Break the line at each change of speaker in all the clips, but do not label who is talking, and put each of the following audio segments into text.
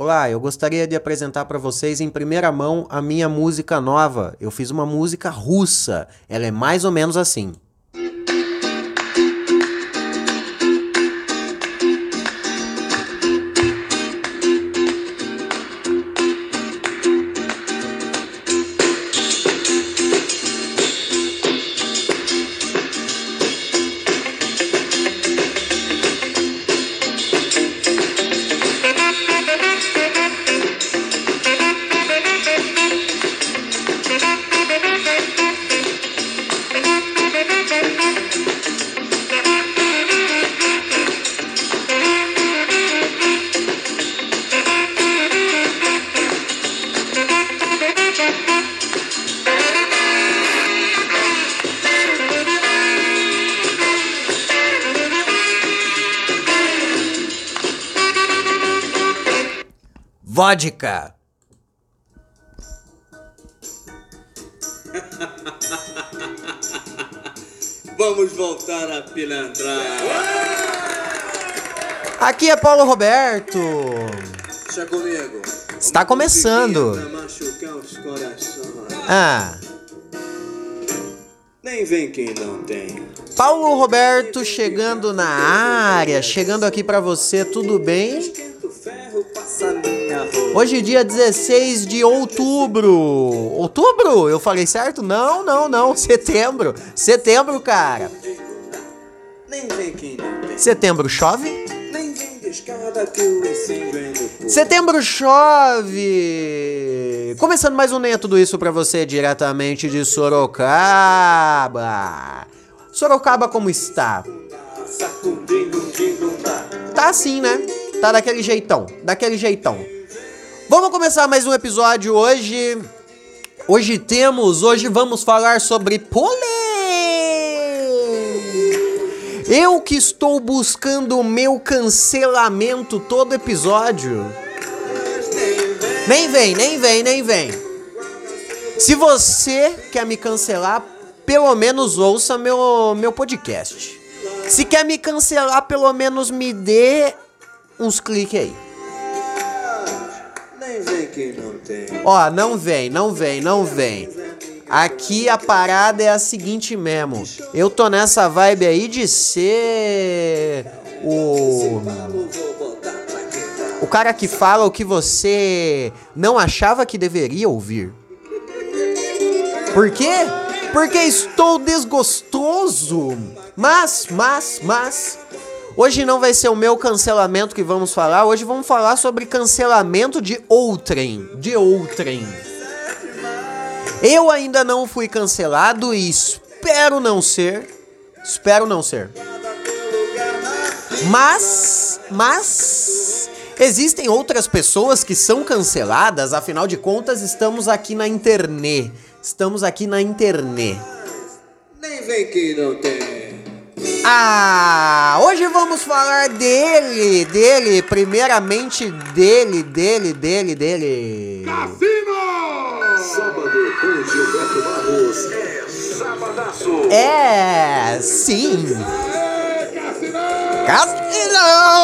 Olá, eu gostaria de apresentar para vocês em primeira mão a minha música nova. Eu fiz uma música russa. Ela é mais ou menos assim. Vodka.
Vamos voltar a pilantrar.
Aqui é Paulo Roberto.
Deixa comigo.
Está começando. Ah,
Nem vem quem não tem.
Paulo Roberto chegando na área, chegando aqui para você, tudo bem? Hoje dia 16 de outubro. Outubro? Eu falei certo? Não, não, não. Setembro. Setembro, cara. Setembro chove?
É.
Setembro chove! Começando mais um Nem é Tudo Isso pra você diretamente de Sorocaba. Sorocaba como está? Tá assim, né? Tá daquele jeitão, daquele jeitão. Vamos começar mais um episódio hoje. Hoje temos, hoje vamos falar sobre polêmica. Eu que estou buscando o meu cancelamento todo episódio. Nem vem, nem vem, nem vem. Se você quer me cancelar, pelo menos ouça meu, meu podcast. Se quer me cancelar, pelo menos me dê uns cliques aí.
Quem não tem.
Ó, não vem, não vem, não vem. Aqui a parada é a seguinte mesmo. Eu tô nessa vibe aí de ser o o cara que fala o que você não achava que deveria ouvir. Por quê? Porque estou desgostoso. Mas, mas, mas. Hoje não vai ser o meu cancelamento que vamos falar. Hoje vamos falar sobre cancelamento de outrem. De outrem. Eu ainda não fui cancelado e espero não ser. Espero não ser. Mas, mas existem outras pessoas que são canceladas, afinal de contas, estamos aqui na internet. Estamos aqui na internet.
Nem vem quem não tem.
Ah, hoje vamos falar dele, dele, primeiramente dele, dele, dele, dele.
Sábado com Gilberto Barros é sabadaço.
É, sim. Castilhão!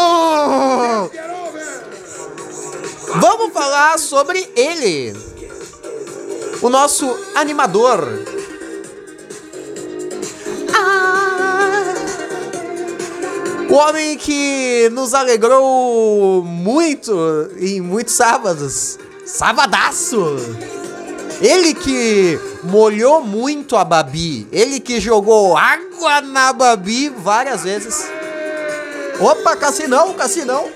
Vamos falar sobre ele. O nosso animador. O homem que nos alegrou muito em muitos sábados. Sabadaço! Ele que molhou muito a Babi. Ele que jogou água na Babi várias vezes. Opa, Cassinão, Cassinão.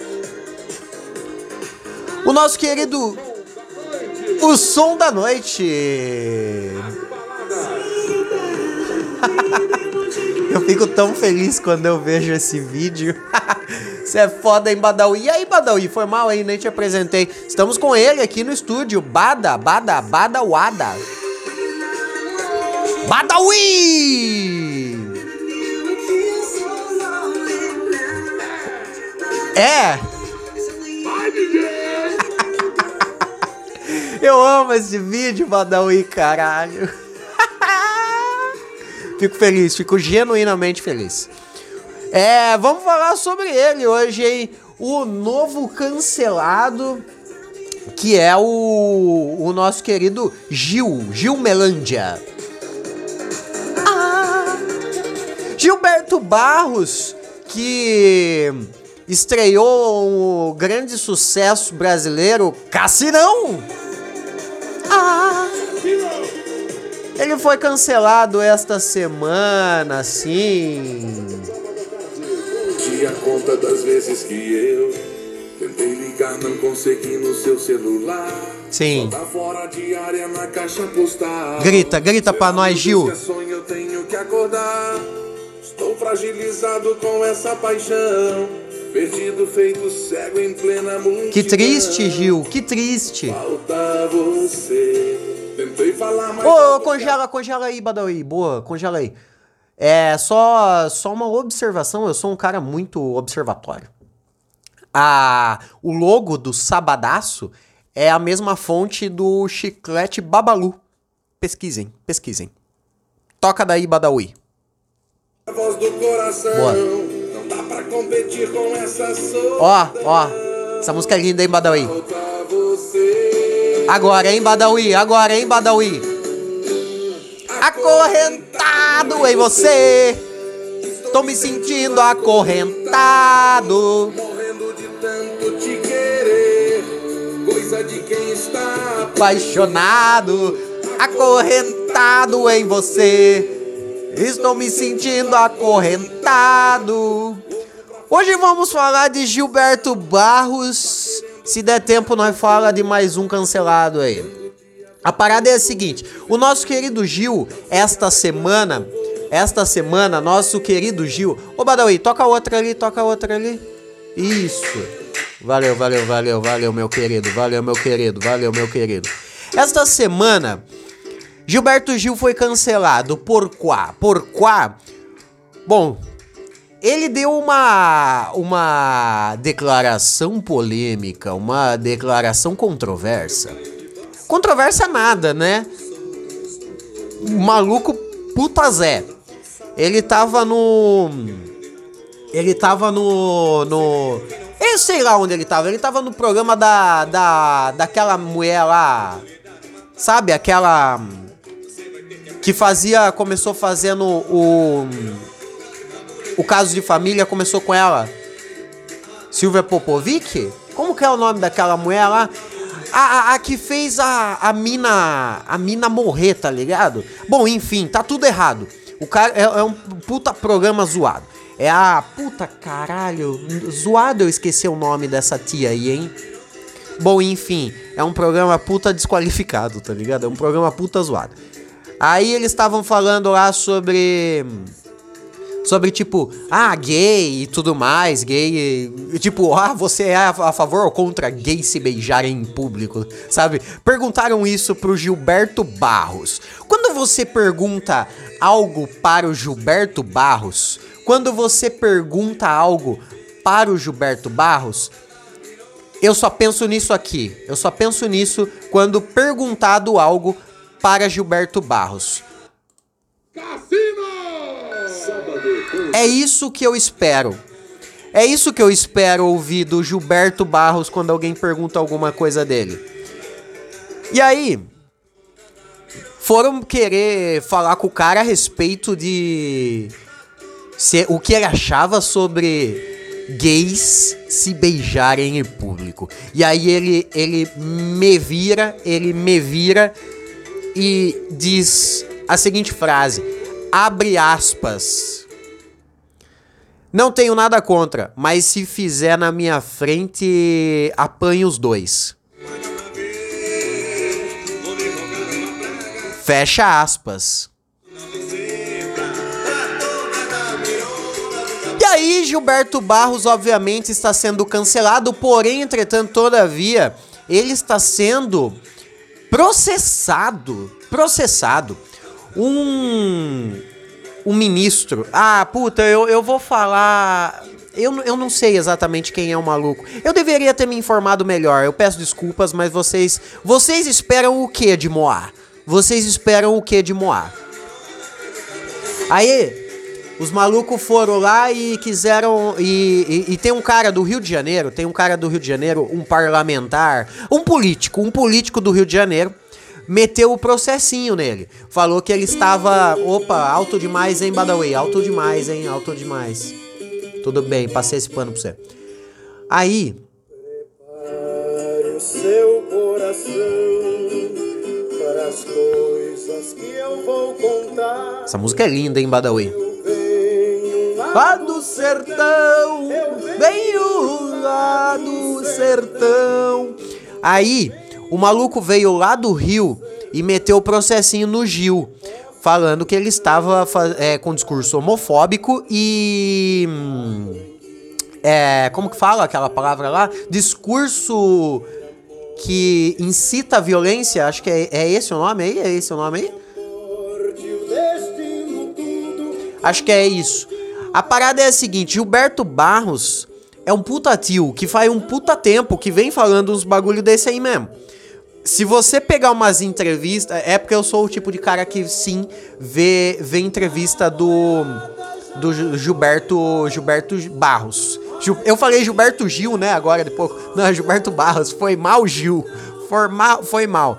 O nosso querido. O som da noite. Eu fico tão feliz quando eu vejo esse vídeo. Você é foda, hein, Badawi? E aí, Badawi? Foi mal aí, nem te apresentei. Estamos com ele aqui no estúdio. Bada, Bada, Badawada. Badawi! É! Eu amo esse vídeo, Badawi, caralho. Fico feliz, fico genuinamente feliz. É, vamos falar sobre ele hoje, hein? O novo cancelado que é o, o nosso querido Gil, Gil Melândia. Ah, Gilberto Barros, que estreou um grande sucesso brasileiro, Cassinão. Ah, ele foi cancelado esta semana, sim.
Te a conta das vezes que eu tentei ligar, não consegui no seu celular.
Sim.
Tá fora de área na caixa postal.
Grita, grita pra nós, Gil.
É sonho, eu tenho que acordar. Estou fragilizado com essa paixão. Perdido, feito cego em plena multidão.
Que triste, Gil, que triste.
Falta você. Tentei falar, mas.
Ô, congela, congela aí, Badawi. Boa, congela aí. É só, só uma observação, eu sou um cara muito observatório. A, o logo do Sabadaço é a mesma fonte do chiclete Babalu. Pesquisem, pesquisem. Toca daí, Badawi.
A voz do coração.
Boa.
Não dá pra competir com essa solidão.
Ó, ó. Essa música é linda, hein, Badawi?
Falta você.
Agora, hein, Badawi? Agora, hein, Badawi? Acorrentado em você. Tô me sentindo acorrentado.
Morrendo de tanto te querer. Coisa de quem está
Apaixonado. Acorrentado em você. Estou me sentindo acorrentado. Hoje vamos falar de Gilberto Barros. Se der tempo, nós fala de mais um cancelado aí. A parada é a seguinte: o nosso querido Gil, esta semana, esta semana, nosso querido Gil. Ô Badawi, toca outra ali, toca outra ali. Isso. Valeu, valeu, valeu, valeu, meu querido, valeu, meu querido, valeu, meu querido. Esta semana, Gilberto Gil foi cancelado. Por quá? Por quá? Bom, ele deu uma, uma declaração polêmica, uma declaração controversa. Controversa nada, né? Maluco puta Zé. Ele tava no. Ele tava no. no. Eu sei lá onde ele tava. Ele tava no programa da. da. daquela mulher lá. Sabe? Aquela. Que fazia. Começou fazendo o. O caso de família começou com ela. Silvia Popovic? Como que é o nome daquela mulher lá? A, a, a que fez a, a mina. A mina morrer, tá ligado? Bom, enfim, tá tudo errado. O cara é, é um puta programa zoado. É a. Puta caralho. Zoado eu esqueci o nome dessa tia aí, hein? Bom, enfim, é um programa puta desqualificado, tá ligado? É um programa puta zoado. Aí eles estavam falando lá sobre sobre tipo, ah, gay e tudo mais, gay, e, tipo, ah, você é a, a favor ou contra gays se beijarem em público, sabe? Perguntaram isso pro Gilberto Barros. Quando você pergunta algo para o Gilberto Barros, quando você pergunta algo para o Gilberto Barros, eu só penso nisso aqui. Eu só penso nisso quando perguntado algo para Gilberto Barros. É isso que eu espero. É isso que eu espero ouvir do Gilberto Barros quando alguém pergunta alguma coisa dele. E aí, foram querer falar com o cara a respeito de se, o que ele achava sobre gays se beijarem em público. E aí ele, ele me vira, ele me vira e diz a seguinte frase: abre aspas. Não tenho nada contra, mas se fizer na minha frente, apanhe os dois. Fecha aspas. E aí, Gilberto Barros, obviamente, está sendo cancelado, porém, entretanto, todavia, ele está sendo processado. Processado. Um um ministro. Ah, puta, eu, eu vou falar. Eu, eu não sei exatamente quem é o maluco. Eu deveria ter me informado melhor. Eu peço desculpas, mas vocês. Vocês esperam o que de Moá? Vocês esperam o que de Moá? Aí, Os malucos foram lá e quiseram. E, e, e, tem um cara do Rio de Janeiro, tem um cara do Rio de Janeiro, um parlamentar, um político, um político do Rio de Janeiro, meteu o processinho nele. Falou que ele estava. Opa, alto demais, hein, Badawi? Alto demais, hein? Alto demais. Tudo bem, passei esse pano pra você. Aí. Prepare o seu coração para as coisas que eu vou contar. Essa música é linda, hein, Badawi? lá do sertão, venho lá do sertão. Aí, o maluco veio lá do Rio e meteu o processinho no Gil, falando que ele estava é, com discurso homofóbico e. É, como que fala aquela palavra lá? Discurso que incita a violência, acho que é, é esse o nome aí? É esse o nome aí? Acho que é isso. A parada é a seguinte, Gilberto Barros é um puta tio que faz um puta tempo que vem falando uns bagulho desse aí mesmo. Se você pegar umas entrevistas, é porque eu sou o tipo de cara que sim vê, vê entrevista do do Gilberto Gilberto Barros. Eu falei Gilberto Gil, né, agora depois. Não, Gilberto Barros, foi mal Gil. Foi mal, foi mal.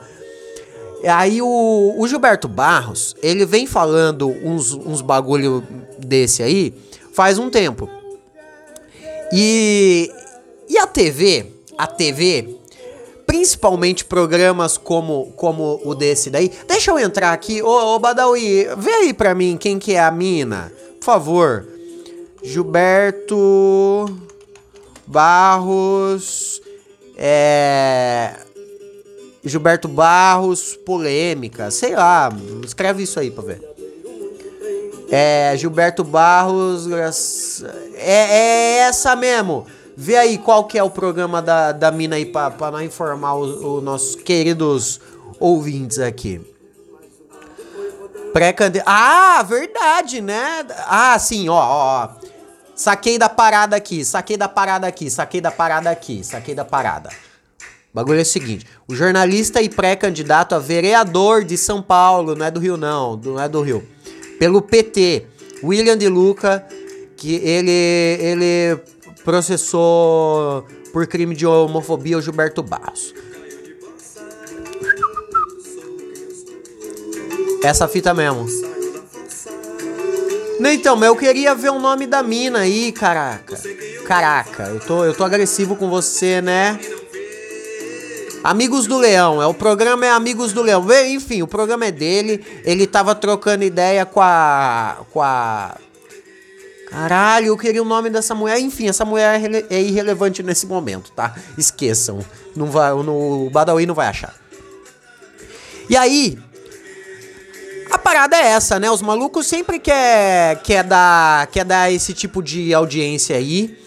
Aí o, o Gilberto Barros, ele vem falando uns, uns bagulho desse aí faz um tempo. E, e a TV, a TV, principalmente programas como, como o desse daí. Deixa eu entrar aqui. Ô, ô Badawi, vê aí pra mim quem que é a mina. Por favor. Gilberto Barros. É. Gilberto Barros, polêmica, sei lá, escreve isso aí pra ver. É, Gilberto Barros, é, é essa mesmo. Vê aí qual que é o programa da, da mina aí pra, pra nós informar os, os nossos queridos ouvintes aqui. Pré-candidato. Ah, verdade, né? Ah, sim, ó, ó. Saquei da parada aqui, saquei da parada aqui, saquei da parada aqui, saquei da parada. O bagulho é o seguinte: o jornalista e pré-candidato a vereador de São Paulo, não é do Rio, não, não é do Rio, pelo PT, William de Luca, que ele, ele processou por crime de homofobia o Gilberto Barros. Essa fita mesmo. Então, mas eu queria ver o nome da mina aí, caraca. Caraca, eu tô, eu tô agressivo com você, né? Amigos do Leão, é o programa é Amigos do Leão. Enfim, o programa é dele. Ele tava trocando ideia com a com a Caralho, eu queria o nome dessa mulher. Enfim, essa mulher é, é irrelevante nesse momento, tá? Esqueçam. Não vai, no, o Badawi não vai achar. E aí, a parada é essa, né? Os malucos sempre quer, quer, dar, quer dar esse tipo de audiência aí.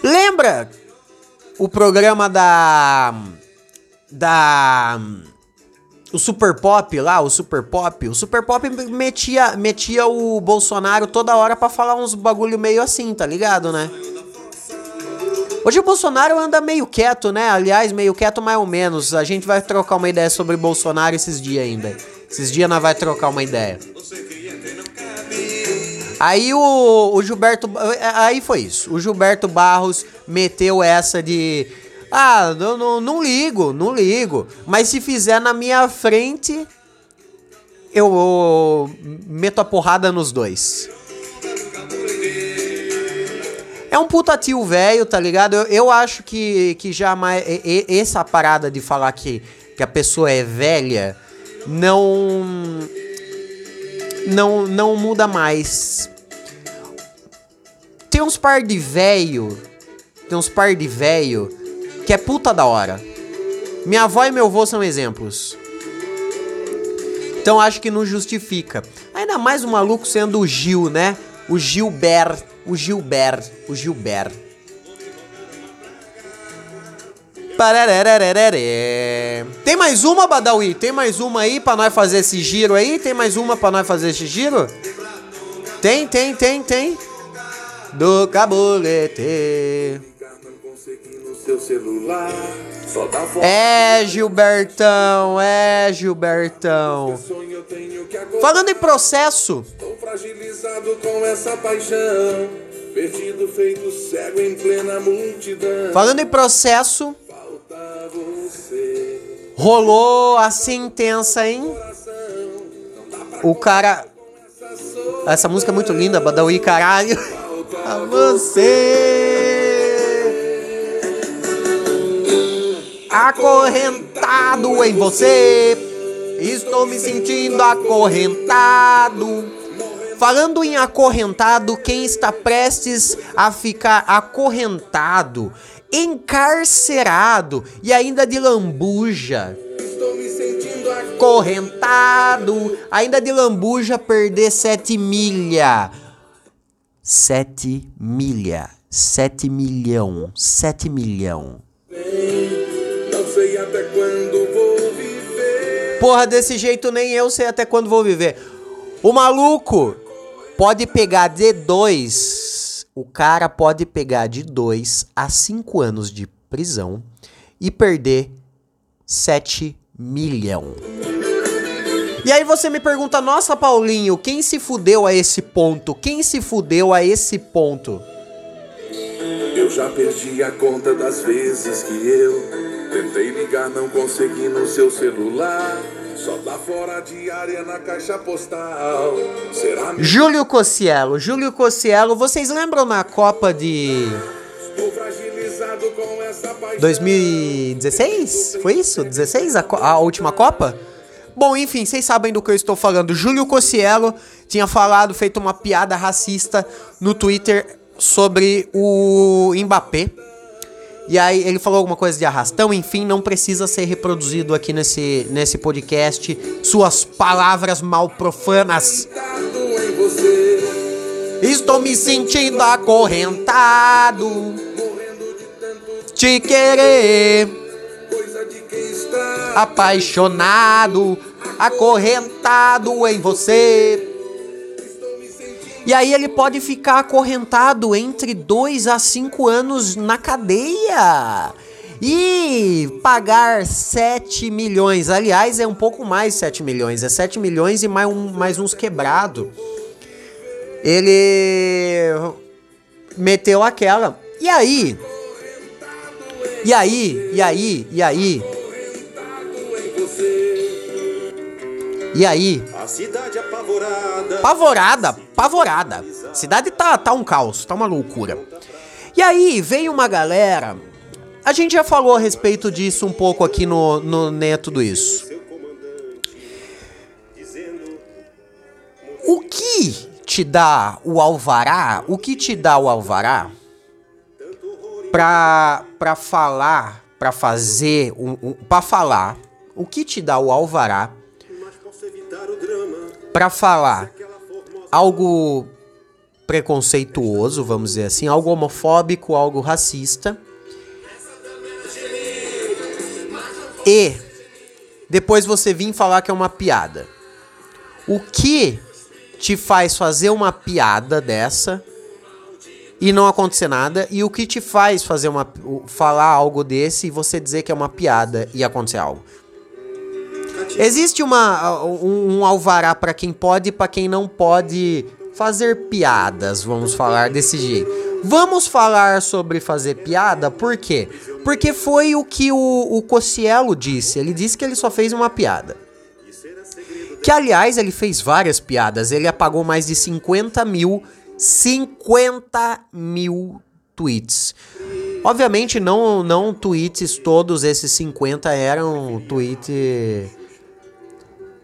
Lembra o programa da. Da. O Super Pop lá, o Super Pop. O Super Pop metia, metia o Bolsonaro toda hora para falar uns bagulho meio assim, tá ligado, né? Hoje o Bolsonaro anda meio quieto, né? Aliás, meio quieto mais ou menos. A gente vai trocar uma ideia sobre Bolsonaro esses dias ainda. Esses dias nós vai trocar uma ideia. Aí o, o Gilberto. Aí foi isso. O Gilberto Barros meteu essa de. Ah, não, não, não ligo, não ligo. Mas se fizer na minha frente, eu, eu meto a porrada nos dois. É um puta tio velho, tá ligado? Eu, eu acho que, que jamais. Essa parada de falar que, que a pessoa é velha não. Não, não muda mais. Tem uns par de velho tem uns par de velho que é puta da hora. Minha avó e meu avô são exemplos. Então acho que não justifica. Ainda mais o maluco sendo o Gil, né? O Gilbert. O Gilbert. O Gilbert. Tem mais uma, Badawi? Tem mais uma aí pra nós fazer esse giro aí? Tem mais uma pra nós fazer esse giro? Tem, tem, tem, tem. Do cabulete. É, Gilbertão, é, Gilbertão. Falando em processo,
fragilizado com essa paixão. Perdido, feito cego em plena multidão.
falando em processo, rolou a sentença, hein? O cara.
essa
música é muito linda, Badawi, caralho. A você. Acorrentado em você. Estou me sentindo acorrentado. Falando em acorrentado, quem está prestes a ficar acorrentado, encarcerado e ainda de lambuja,
Estou me sentindo acorrentado.
correntado, ainda de lambuja perder sete milha. Sete milha. Sete milhão. Sete milhão.
Não sei até quando vou viver.
Porra, desse jeito nem eu sei até quando vou viver. O maluco pode pegar de dois. O cara pode pegar de dois a cinco anos de prisão e perder 7 milhão. E aí você me pergunta, nossa Paulinho, quem se fudeu a esse ponto? Quem se fudeu a esse ponto?
Eu já perdi a conta das vezes que eu tentei ligar, não consegui no seu celular. Só dá fora de área na caixa postal. Será?
Júlio Cossielo, Júlio Cossielo, vocês lembram na Copa de
Estou fragilizado com essa paixão.
2016? Foi isso? 16? A, a última Copa? Bom, enfim, vocês sabem do que eu estou falando. Júlio Cossielo tinha falado, feito uma piada racista no Twitter sobre o Mbappé. E aí ele falou alguma coisa de arrastão, enfim, não precisa ser reproduzido aqui nesse, nesse podcast. Suas palavras mal profanas. Estou me sentindo acorrentado. Te querer. apaixonado, acorrentado em você. E aí ele pode ficar acorrentado entre 2 a 5 anos na cadeia. E pagar 7 milhões. Aliás, é um pouco mais 7 milhões. É 7 milhões e mais, um, mais uns quebrado. Ele meteu aquela. E aí? E aí? E aí? E aí? E aí?
A cidade apavorada.
Pavorada, pavorada. Cidade tá, tá um caos, tá uma loucura. E aí, veio uma galera. A gente já falou a respeito disso um pouco aqui no, no né, tudo isso. O que te dá o alvará? O que te dá o alvará pra, pra falar, pra fazer, um, um, pra falar, o que te dá o alvará pra falar algo preconceituoso, vamos dizer assim, algo homofóbico, algo racista. E depois você vir falar que é uma piada. O que te faz fazer uma piada dessa e não acontecer nada? E o que te faz fazer uma falar algo desse e você dizer que é uma piada e acontecer algo? Existe uma, um, um alvará para quem pode e para quem não pode fazer piadas, vamos falar desse jeito. Vamos falar sobre fazer piada, por quê? Porque foi o que o, o Cossielo disse. Ele disse que ele só fez uma piada. Que, aliás, ele fez várias piadas. Ele apagou mais de 50 mil, 50 mil tweets. Obviamente, não, não tweets, todos esses 50 eram tweets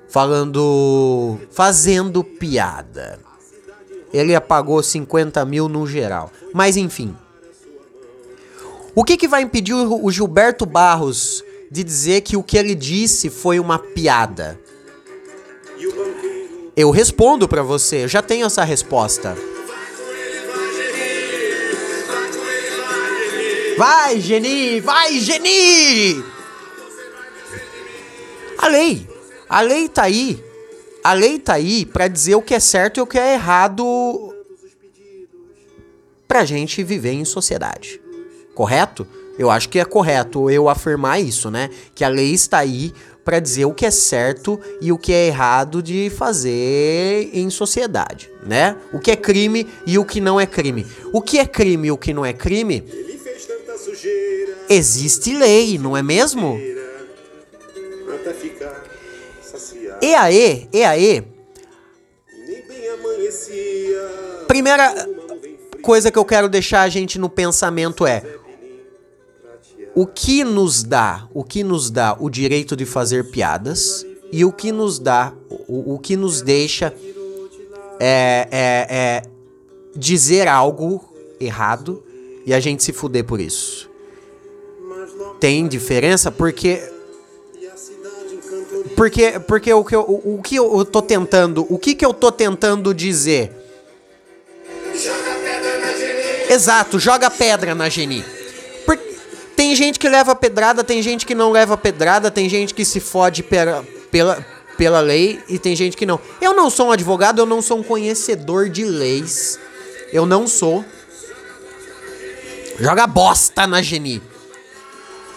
falando. fazendo piada. Ele apagou 50 mil no geral. Mas enfim. O que, que vai impedir o o Gilberto Barros de dizer que o que ele disse foi uma piada? Eu respondo pra você, eu já tenho essa resposta. Vai, Geni! Vai, Geni! A lei. A lei tá aí. A lei tá aí pra dizer o que é certo e o que é errado pra gente viver em sociedade. Correto? Eu acho que é correto eu afirmar isso, né? Que a lei está aí para dizer o que é certo e o que é errado de fazer em sociedade, né? O que é crime e o que não é crime. O que é crime e o que não é crime? Existe lei, não é mesmo? E aí, e aí, primeira coisa que eu quero deixar a gente no pensamento é. O que nos dá, o que nos dá o direito de fazer piadas e o que nos dá, o, o que nos deixa é, é, é dizer algo errado e a gente se fuder por isso. Tem diferença porque porque porque o que eu, o, o que eu tô tentando, o que que eu tô tentando dizer? Exato, joga pedra na Geni. Tem gente que leva pedrada, tem gente que não leva pedrada, tem gente que se fode pela, pela, pela lei e tem gente que não. Eu não sou um advogado, eu não sou um conhecedor de leis. Eu não sou. Joga bosta na Geni.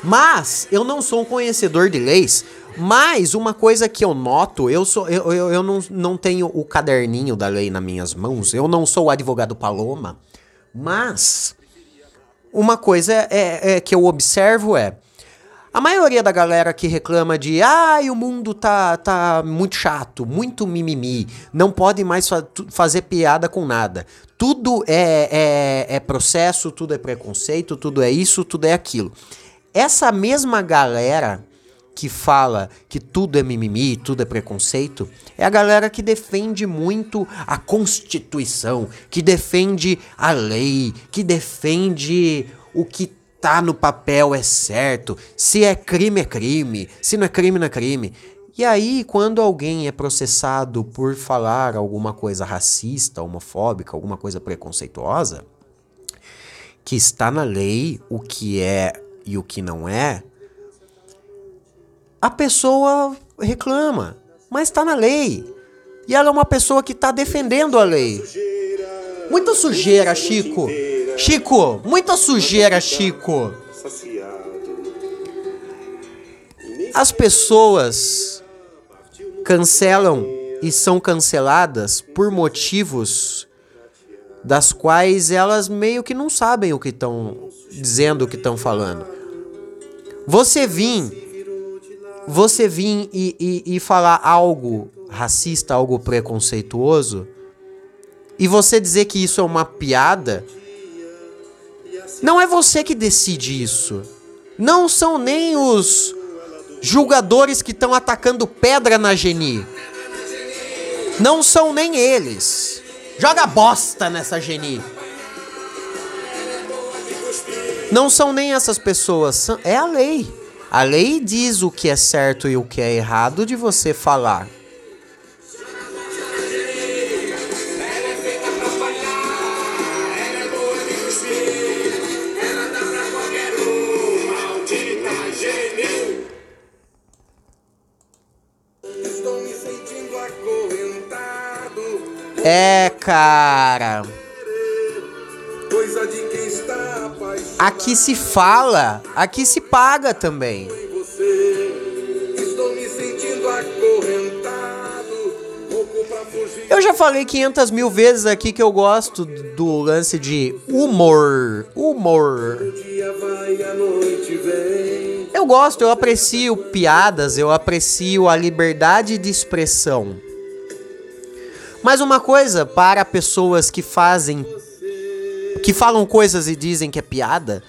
Mas eu não sou um conhecedor de leis. Mas uma coisa que eu noto, eu sou eu, eu, eu não, não tenho o caderninho da lei nas minhas mãos. Eu não sou o advogado Paloma. Mas uma coisa é, é que eu observo é a maioria da galera que reclama de ai, o mundo tá, tá muito chato, muito mimimi, não pode mais fa- fazer piada com nada. Tudo é, é, é processo, tudo é preconceito, tudo é isso, tudo é aquilo. Essa mesma galera que fala que tudo é mimimi, tudo é preconceito, é a galera que defende muito a Constituição, que defende a lei, que defende o que tá no papel é certo, se é crime é crime, se não é crime não é crime. E aí, quando alguém é processado por falar alguma coisa racista, homofóbica, alguma coisa preconceituosa, que está na lei o que é e o que não é, a pessoa reclama, mas está na lei. E ela é uma pessoa que está defendendo a lei. Muita sujeira, Chico. Chico, muita sujeira, Chico. As pessoas cancelam e são canceladas por motivos das quais elas meio que não sabem o que estão dizendo, o que estão falando. Você vir, você vir e, e, e falar algo racista, algo preconceituoso, e você dizer que isso é uma piada, não é você que decide isso. Não são nem os julgadores que estão atacando pedra na Geni. Não são nem eles. Joga bosta nessa Geni. Não são nem essas pessoas, é a lei. A lei diz o que é certo e o que é errado de você falar. É, cara. Aqui se fala, aqui se paga também. Eu já falei 500 mil vezes aqui que eu gosto do lance de humor. Humor. Eu gosto, eu aprecio piadas, eu aprecio a liberdade de expressão. Mas uma coisa para pessoas que fazem. Que falam coisas e dizem que é piada.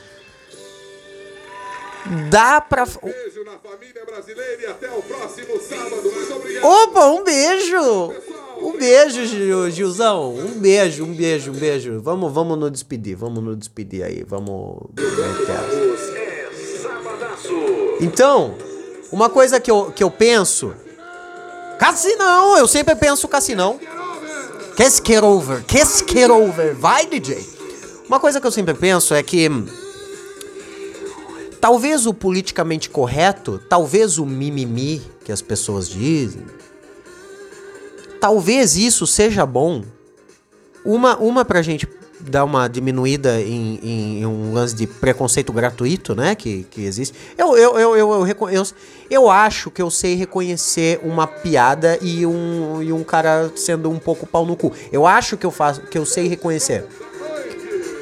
Dá pra.
Beijo na família brasileira e até o próximo sábado. Muito obrigado.
Opa, um beijo! Um beijo, Gil- Gilzão. Um beijo, um beijo, um beijo. Vamos, vamos nos despedir, vamos nos despedir aí. Vamos. essa. Então, uma coisa que eu, que eu penso. Cassinão! Eu sempre penso cassinão. Casket over, casket over. Vai, DJ! Uma coisa que eu sempre penso é que. Talvez o politicamente correto, talvez o mimimi que as pessoas dizem, talvez isso seja bom. Uma, uma pra gente dar uma diminuída em, em- em um lance de preconceito gratuito, né? Que, que existe. Eu, eu, eu, eu, eu, eu, eu acho que eu sei reconhecer uma piada e um, e um cara sendo um pouco pau no cu. Eu acho que eu faço, que eu sei reconhecer.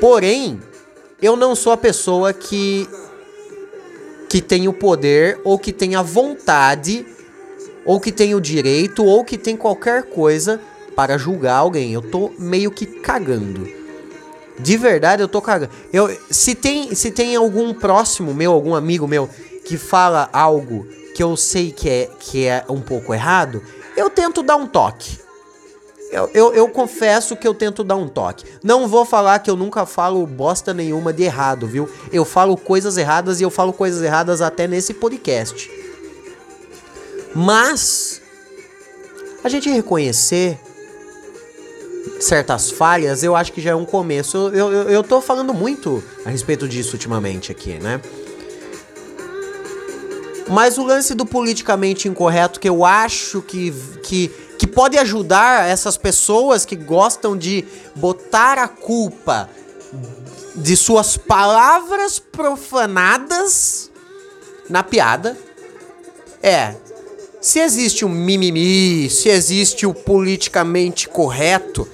Porém, eu não sou a pessoa que que tem o poder ou que tem a vontade ou que tem o direito ou que tem qualquer coisa para julgar alguém. Eu tô meio que cagando. De verdade, eu tô cagando. Eu, se, tem, se tem algum próximo meu, algum amigo meu, que fala algo que eu sei que é, que é um pouco errado, eu tento dar um toque. Eu, eu, eu confesso que eu tento dar um toque. Não vou falar que eu nunca falo bosta nenhuma de errado, viu? Eu falo coisas erradas e eu falo coisas erradas até nesse podcast. Mas a gente reconhecer certas falhas, eu acho que já é um começo. Eu, eu, eu tô falando muito a respeito disso ultimamente aqui, né? Mas o lance do politicamente incorreto que eu acho que, que, que pode ajudar essas pessoas que gostam de botar a culpa de suas palavras profanadas na piada é se existe o mimimi, se existe o politicamente correto,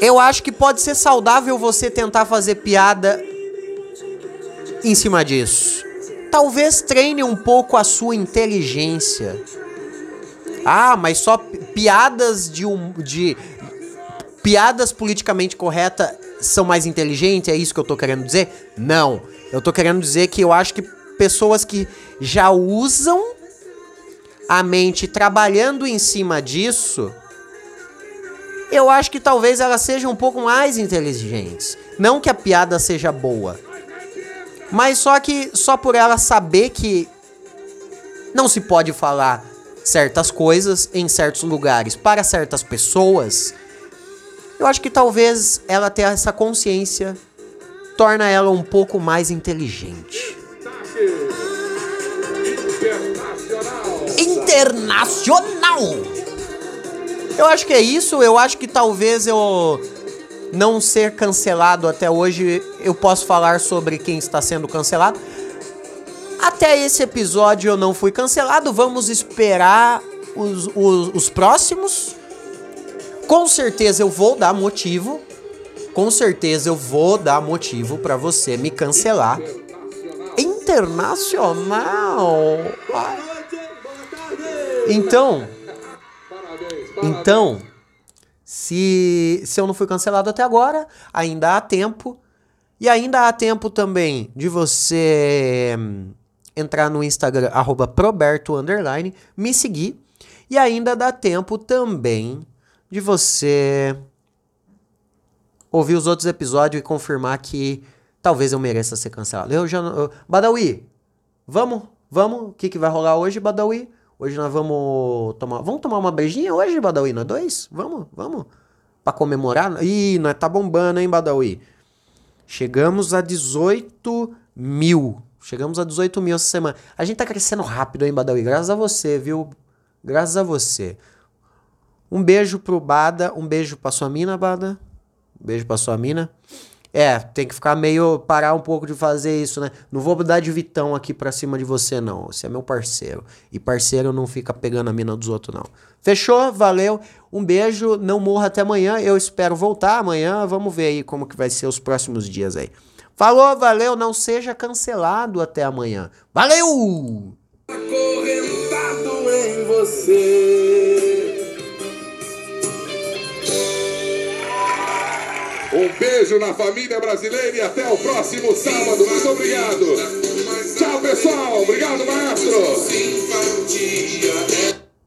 eu acho que pode ser saudável você tentar fazer piada em cima disso. Talvez treine um pouco a sua inteligência. Ah, mas só pi- piadas de um de piadas politicamente corretas são mais inteligentes, é isso que eu tô querendo dizer? Não. Eu tô querendo dizer que eu acho que pessoas que já usam a mente trabalhando em cima disso, eu acho que talvez elas sejam um pouco mais inteligentes. Não que a piada seja boa, mas só que só por ela saber que não se pode falar certas coisas em certos lugares para certas pessoas, eu acho que talvez ela ter essa consciência torna ela um pouco mais inteligente. Internacional! Eu acho que é isso, eu acho que talvez eu não ser cancelado até hoje, eu posso falar sobre quem está sendo cancelado. Até esse episódio eu não fui cancelado, vamos esperar os, os, os próximos. Com certeza eu vou dar motivo. Com certeza eu vou dar motivo pra você me cancelar. Internacional. Então, então, se, se eu não fui cancelado até agora, ainda há tempo. E ainda há tempo também de você hum, entrar no Instagram, arroba proberto, underline, me seguir. E ainda dá tempo também de você ouvir os outros episódios e confirmar que talvez eu mereça ser cancelado. Eu já eu- Badawi, vamos? Vamos? O que, que vai rolar hoje, Badawi? Hoje nós vamos tomar... Vamos tomar uma beijinha hoje, Badawi? Nós dois? Vamos? Vamos? Pra comemorar? Ih, nós tá bombando, hein, Badawi? Chegamos a 18 mil. Chegamos a 18 mil essa semana. A gente tá crescendo rápido, hein, Badawi? Graças a você, viu? Graças a você. Um beijo pro Bada. Um beijo pra sua mina, Bada. Um beijo pra sua mina. É, tem que ficar meio. parar um pouco de fazer isso, né? Não vou dar de vitão aqui pra cima de você, não. Você é meu parceiro. E parceiro não fica pegando a mina dos outros, não. Fechou? Valeu. Um beijo. Não morra até amanhã. Eu espero voltar amanhã. Vamos ver aí como que vai ser os próximos dias aí. Falou, valeu. Não seja cancelado até amanhã. Valeu!
acorrentado em você.
Um beijo na família brasileira e até o próximo sábado. Muito obrigado. Tchau, pessoal. Obrigado, maestro.